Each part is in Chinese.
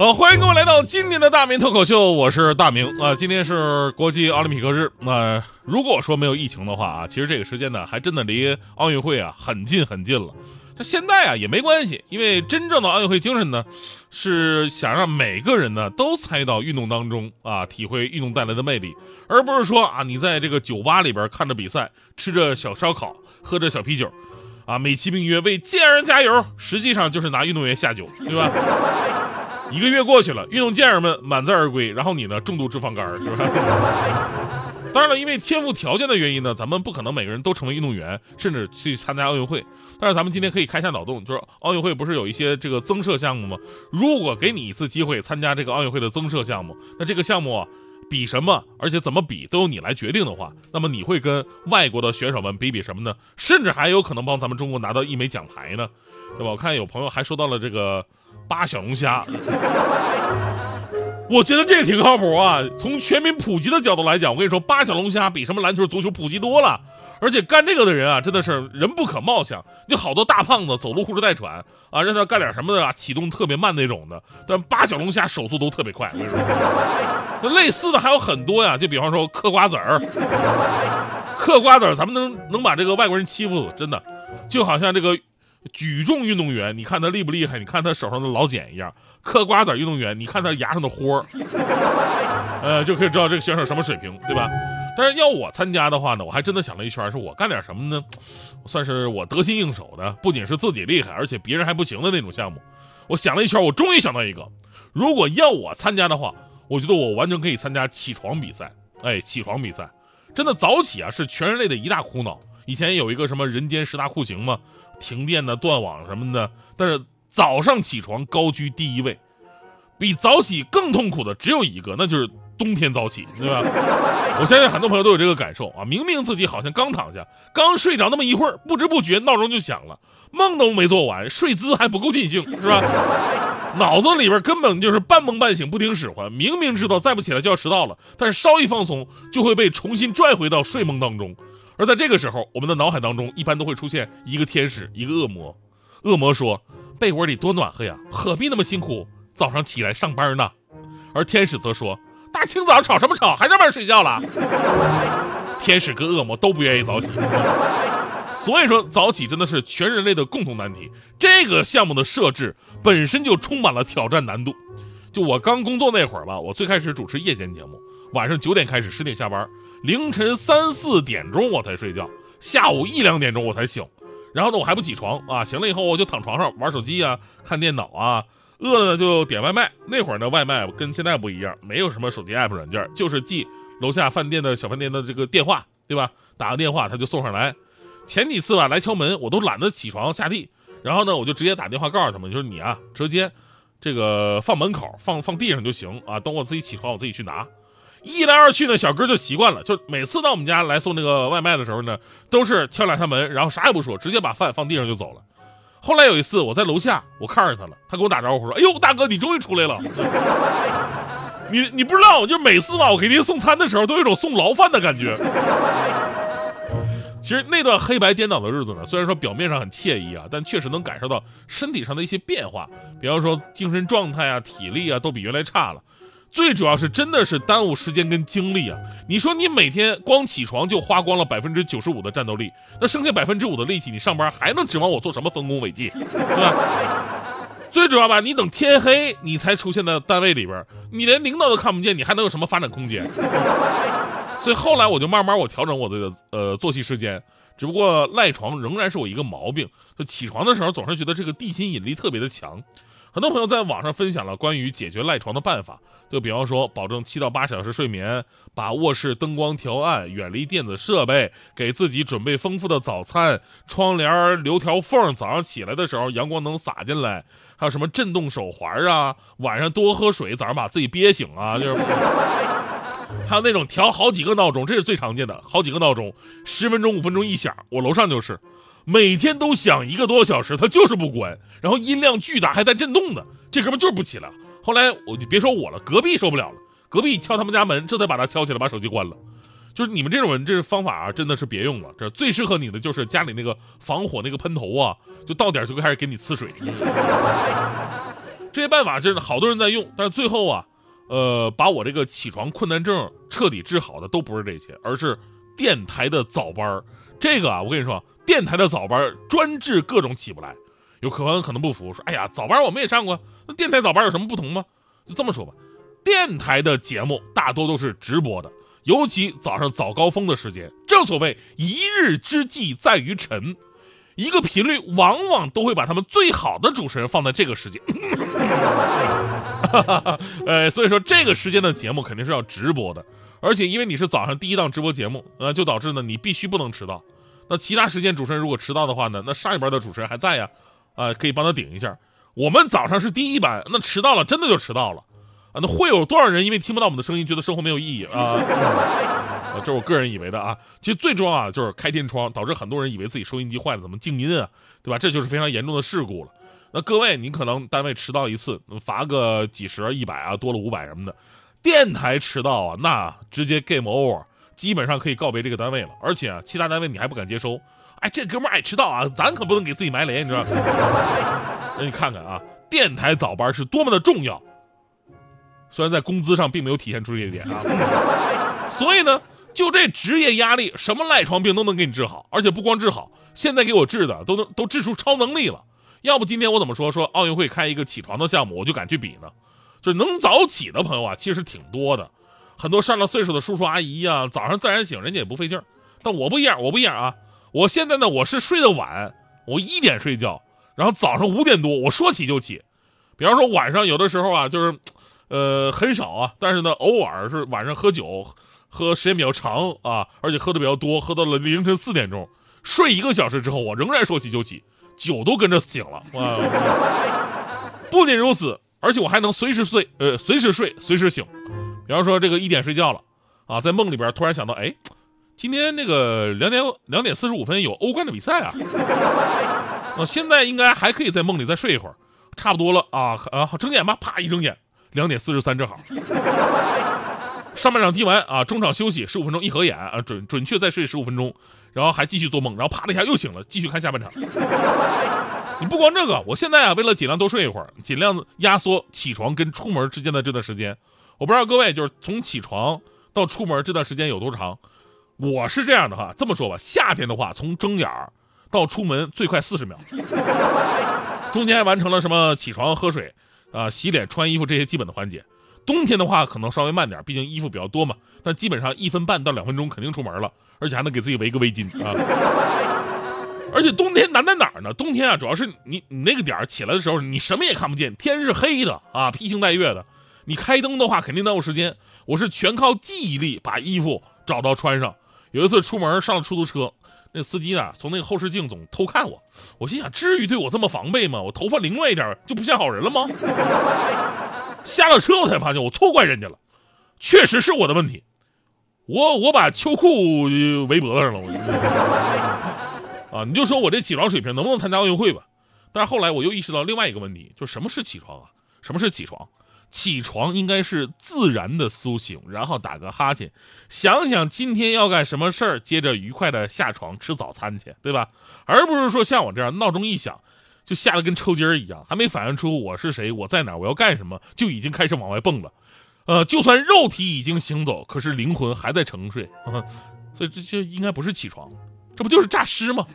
好，欢迎各位来到今年的大明脱口秀，我是大明啊、今天是国际奥林匹克日，那、如果说没有疫情的话啊，其实这个时间呢，还真的离奥运会啊很近很近了。这现在啊也没关系，因为真正的奥运会精神呢，是想让每个人呢都参与到运动当中啊，体会运动带来的魅力，而不是说啊你在这个酒吧里边看着比赛，吃着小烧烤，喝着小啤酒，啊美其名曰为健儿加油，实际上就是拿运动员下酒，对吧？一个月过去了，运动健儿们满载而归，然后你呢重度脂肪肝儿，是吧？当然了，因为天赋条件的原因呢，咱们不可能每个人都成为运动员，甚至去参加奥运会。但是咱们今天可以开一下脑洞，就是奥运会不是有一些这个增设项目吗？如果给你一次机会参加这个奥运会的增设项目，那这个项目比什么，而且怎么比都由你来决定的话，那么你会跟外国的选手们比比什么呢？甚至还有可能帮咱们中国拿到一枚奖牌呢，对吧？我看有朋友还说到了这个八小龙虾。我觉得这个挺靠谱啊！从全民普及的角度来讲，我跟你说，八小龙虾比什么篮球、足球普及多了。而且干这个的人啊，真的是人不可貌相。就好多大胖子走路呼哧带喘啊，让他干点什么的啊，启动特别慢那种的。但八小龙虾手速都特别快。那类似的还有很多呀，就比方说嗑瓜子儿，嗑瓜子儿，咱们能能把这个外国人欺负死，真的，就好像这个。举重运动员，你看他厉不厉害？你看他手上的老茧一样。嗑瓜子运动员，你看他牙上的豁儿，呃，就可以知道这个选手什么水平，对吧？但是要我参加的话呢，我还真的想了一圈，是我干点什么呢？算是我得心应手的，不仅是自己厉害，而且别人还不行的那种项目。我想了一圈，我终于想到一个，如果要我参加的话，我觉得我完全可以参加起床比赛。哎，起床比赛，真的早起啊是全人类的一大苦恼。以前有一个什么人间十大酷刑嘛。停电的、断网什么的，但是早上起床高居第一位。比早起更痛苦的只有一个，那就是冬天早起，对吧？我相信很多朋友都有这个感受啊！明明自己好像刚躺下，刚睡着那么一会儿，不知不觉闹钟就响了，梦都没做完，睡姿还不够尽兴，是吧？脑子里边根本就是半梦半醒，不听使唤。明明知道再不起来就要迟到了，但是稍一放松，就会被重新拽回到睡梦当中。而在这个时候，我们的脑海当中一般都会出现一个天使，一个恶魔。恶魔说：“被窝里多暖和呀，何必那么辛苦，早上起来上班呢？”而天使则说：“大清早吵什么吵，还上班睡觉了？”天使跟恶魔都不愿意早起，所以说早起真的是全人类的共同难题。这个项目的设置本身就充满了挑战难度。就我刚工作那会儿吧，我最开始主持夜间节目，晚上九点开始，十点下班。凌晨三四点钟我才睡觉，下午一两点钟我才醒，然后呢我还不起床啊，醒了以后我就躺床上玩手机啊，看电脑啊，饿了呢就点外卖。那会儿呢外卖跟现在不一样，没有什么手机 app 软件，就是记楼下饭店的小饭店的这个电话，对吧？打个电话他就送上来。前几次吧来敲门，我都懒得起床下地，然后呢我就直接打电话告诉他们，就是你啊直接这个放门口，放放地上就行啊，等我自己起床我自己去拿。一来二去呢，小哥就习惯了，就每次到我们家来送那个外卖的时候呢，都是敲两下门，然后啥也不说，直接把饭放地上就走了。后来有一次我在楼下，我看着他了，他给我打招呼说：“哎呦，大哥，你终于出来了。”你你不知道，就每次吧，我给您送餐的时候，都有种送牢饭的感觉。其实那段黑白颠倒的日子呢，虽然说表面上很惬意啊，但确实能感受到身体上的一些变化，比方说精神状态啊、体力啊，都比原来差了。最主要是真的是耽误时间跟精力啊！你说你每天光起床就花光了百分之九十五的战斗力，那剩下百分之五的力气，你上班还能指望我做什么丰功伟绩，对吧？最主要吧，你等天黑你才出现在单位里边，你连领导都看不见，你还能有什么发展空间？所以后来我就慢慢我调整我的呃作息时间，只不过赖床仍然是我一个毛病，就起床的时候总是觉得这个地心引力特别的强。很多朋友在网上分享了关于解决赖床的办法，就比方说保证七到八小时睡眠，把卧室灯光调暗，远离电子设备，给自己准备丰富的早餐，窗帘留条缝，早上起来的时候阳光能洒进来，还有什么震动手环啊，晚上多喝水，早上把自己憋醒啊，就是，还有那种调好几个闹钟，这是最常见的，好几个闹钟，十分钟、五分钟一响，我楼上就是。每天都响一个多小时，他就是不关，然后音量巨大，还带震动的。这哥们就是不起来。后来我就别说我了，隔壁受不了了，隔壁敲他们家门，这才把他敲起来，把手机关了。就是你们这种人，这方法啊，真的是别用了。这最适合你的就是家里那个防火那个喷头啊，就到点就开始给你呲水。这些办法真的好多人在用，但是最后啊，呃，把我这个起床困难症彻底治好的都不是这些，而是电台的早班儿这个啊，我跟你说，电台的早班专治各种起不来。有可能可能不服，说：“哎呀，早班我们也上过，那电台早班有什么不同吗？”就这么说吧，电台的节目大多都是直播的。尤其早上早高峰的时间，正所谓一日之计在于晨，一个频率往往都会把他们最好的主持人放在这个时间。呃，所以说这个时间的节目肯定是要直播的，而且因为你是早上第一档直播节目，呃，就导致呢你必须不能迟到。那其他时间主持人如果迟到的话呢，那上一班的主持人还在呀，啊，可以帮他顶一下。我们早上是第一班，那迟到了真的就迟到了。啊，那会有多少人因为听不到我们的声音，觉得生活没有意义啊？这是我个人以为的啊。其实最重要啊，就是开天窗，导致很多人以为自己收音机坏了，怎么静音啊？对吧？这就是非常严重的事故了。那各位，您可能单位迟到一次，罚个几十、一百啊，多了五百什么的。电台迟到啊，那直接 game over，基本上可以告别这个单位了。而且啊，其他单位你还不敢接收。哎，这哥们爱迟到啊，咱可不能给自己埋雷，你知道？那你看看啊，电台早班是多么的重要。虽然在工资上并没有体现出这一点啊，所以呢，就这职业压力，什么赖床病都能给你治好，而且不光治好，现在给我治的都能都治出超能力了。要不今天我怎么说说奥运会开一个起床的项目，我就敢去比呢？就能早起的朋友啊，其实挺多的，很多上了岁数的叔叔阿姨呀，早上自然醒，人家也不费劲儿。但我不一样，我不一样啊！我现在呢，我是睡得晚，我一点睡觉，然后早上五点多我说起就起。比方说晚上有的时候啊，就是。呃，很少啊，但是呢，偶尔是晚上喝酒，喝时间比较长啊，而且喝的比较多，喝到了凌晨四点钟，睡一个小时之后，我仍然说起就起，酒都跟着醒了。不仅如此，而且我还能随时睡，呃，随时睡，随时醒。比方说这个一点睡觉了，啊，在梦里边突然想到，哎，今天那个两点两点四十五分有欧冠的比赛啊，我现在应该还可以在梦里再睡一会儿，差不多了啊啊，睁眼吧，啪一睁眼。两点四十三正好，上半场踢完啊，中场休息十五分钟，一合眼啊，准准确再睡十五分钟，然后还继续做梦，然后啪的一下又醒了，继续看下半场。你不光这个，我现在啊，为了尽量多睡一会儿，尽量压缩起床跟出门之间的这段时间。我不知道各位就是从起床到出门这段时间有多长，我是这样的哈，这么说吧，夏天的话，从睁眼儿到出门最快四十秒，中间完成了什么起床喝水。啊，洗脸、穿衣服这些基本的环节，冬天的话可能稍微慢点，毕竟衣服比较多嘛。但基本上一分半到两分钟肯定出门了，而且还能给自己围个围巾啊。而且冬天难在哪儿呢？冬天啊，主要是你你那个点儿起来的时候，你什么也看不见，天是黑的啊，披星戴月的。你开灯的话，肯定耽误时间。我是全靠记忆力把衣服找到穿上。有一次出门上了出租车。那司机呢？从那个后视镜总偷看我，我心想：至于对我这么防备吗？我头发凌乱一点就不像好人了吗？下了车我才发现我错怪人家了，确实是我的问题。我我把秋裤围脖子上了，我啊，你就说我这起床水平能不能参加奥运会吧？但是后来我又意识到另外一个问题，就什么是起床啊？什么是起床？起床应该是自然的苏醒，然后打个哈欠，想想今天要干什么事儿，接着愉快的下床吃早餐去，对吧？而不是说像我这样闹钟一响，就吓得跟抽筋儿一样，还没反应出我是谁，我在哪，我要干什么，就已经开始往外蹦了。呃，就算肉体已经行走，可是灵魂还在沉睡，所以这这应该不是起床，这不就是诈尸吗？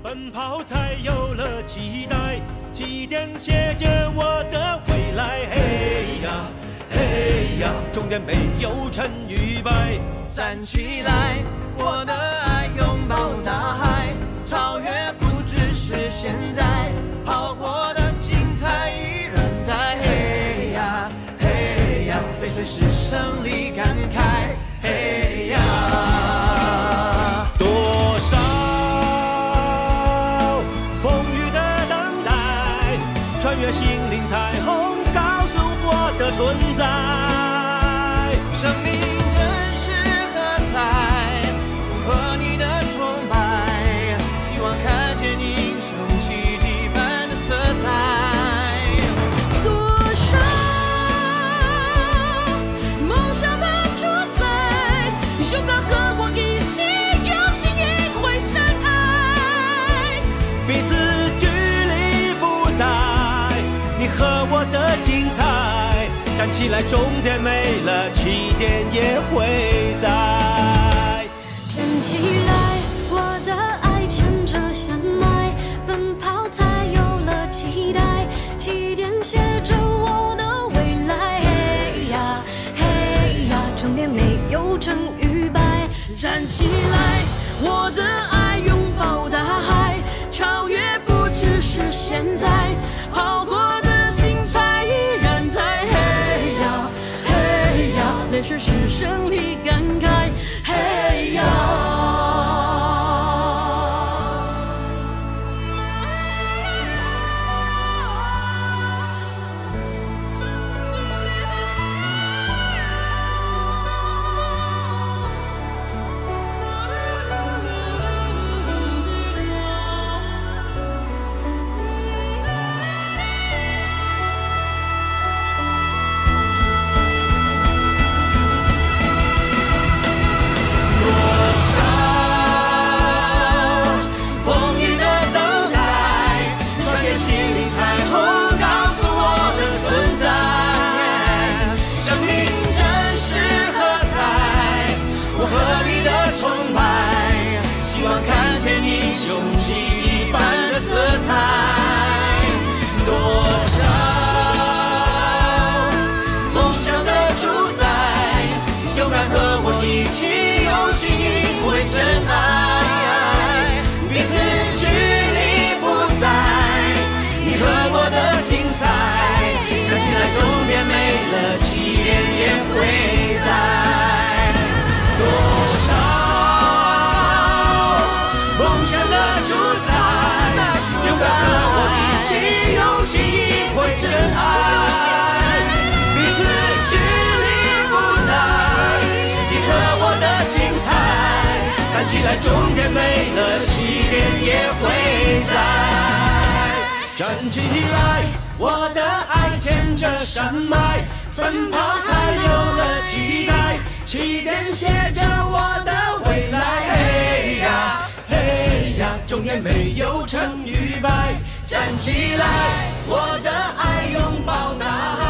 奔跑才有了期待，起点写着我的未来。嘿呀嘿呀，终点没有成与败。站起来，我的爱拥抱大海，超越不只是现在，心灵彩虹，告诉我的存在，生命真实喝彩，和你的崇拜，希望看见英雄奇迹般的色彩，左手，梦想的主宰，勇敢和我一。起来，终点没了，起点也会在。站起来，我的爱牵着山脉，奔跑才有了期待，起点写着我的未来。嘿呀嘿呀，终点没有成与败。站起来，我的会在多少梦想的主宰？勇敢和我一起，用心体会真爱。彼此距离不在，你和我的精彩。站起来，终点没了，起点也会在。站起来，我的爱牵着山脉，奔跑才有了期待，起点写着我的未来。嘿呀嘿呀，终点没有成与败。站起来，我的爱拥抱大海，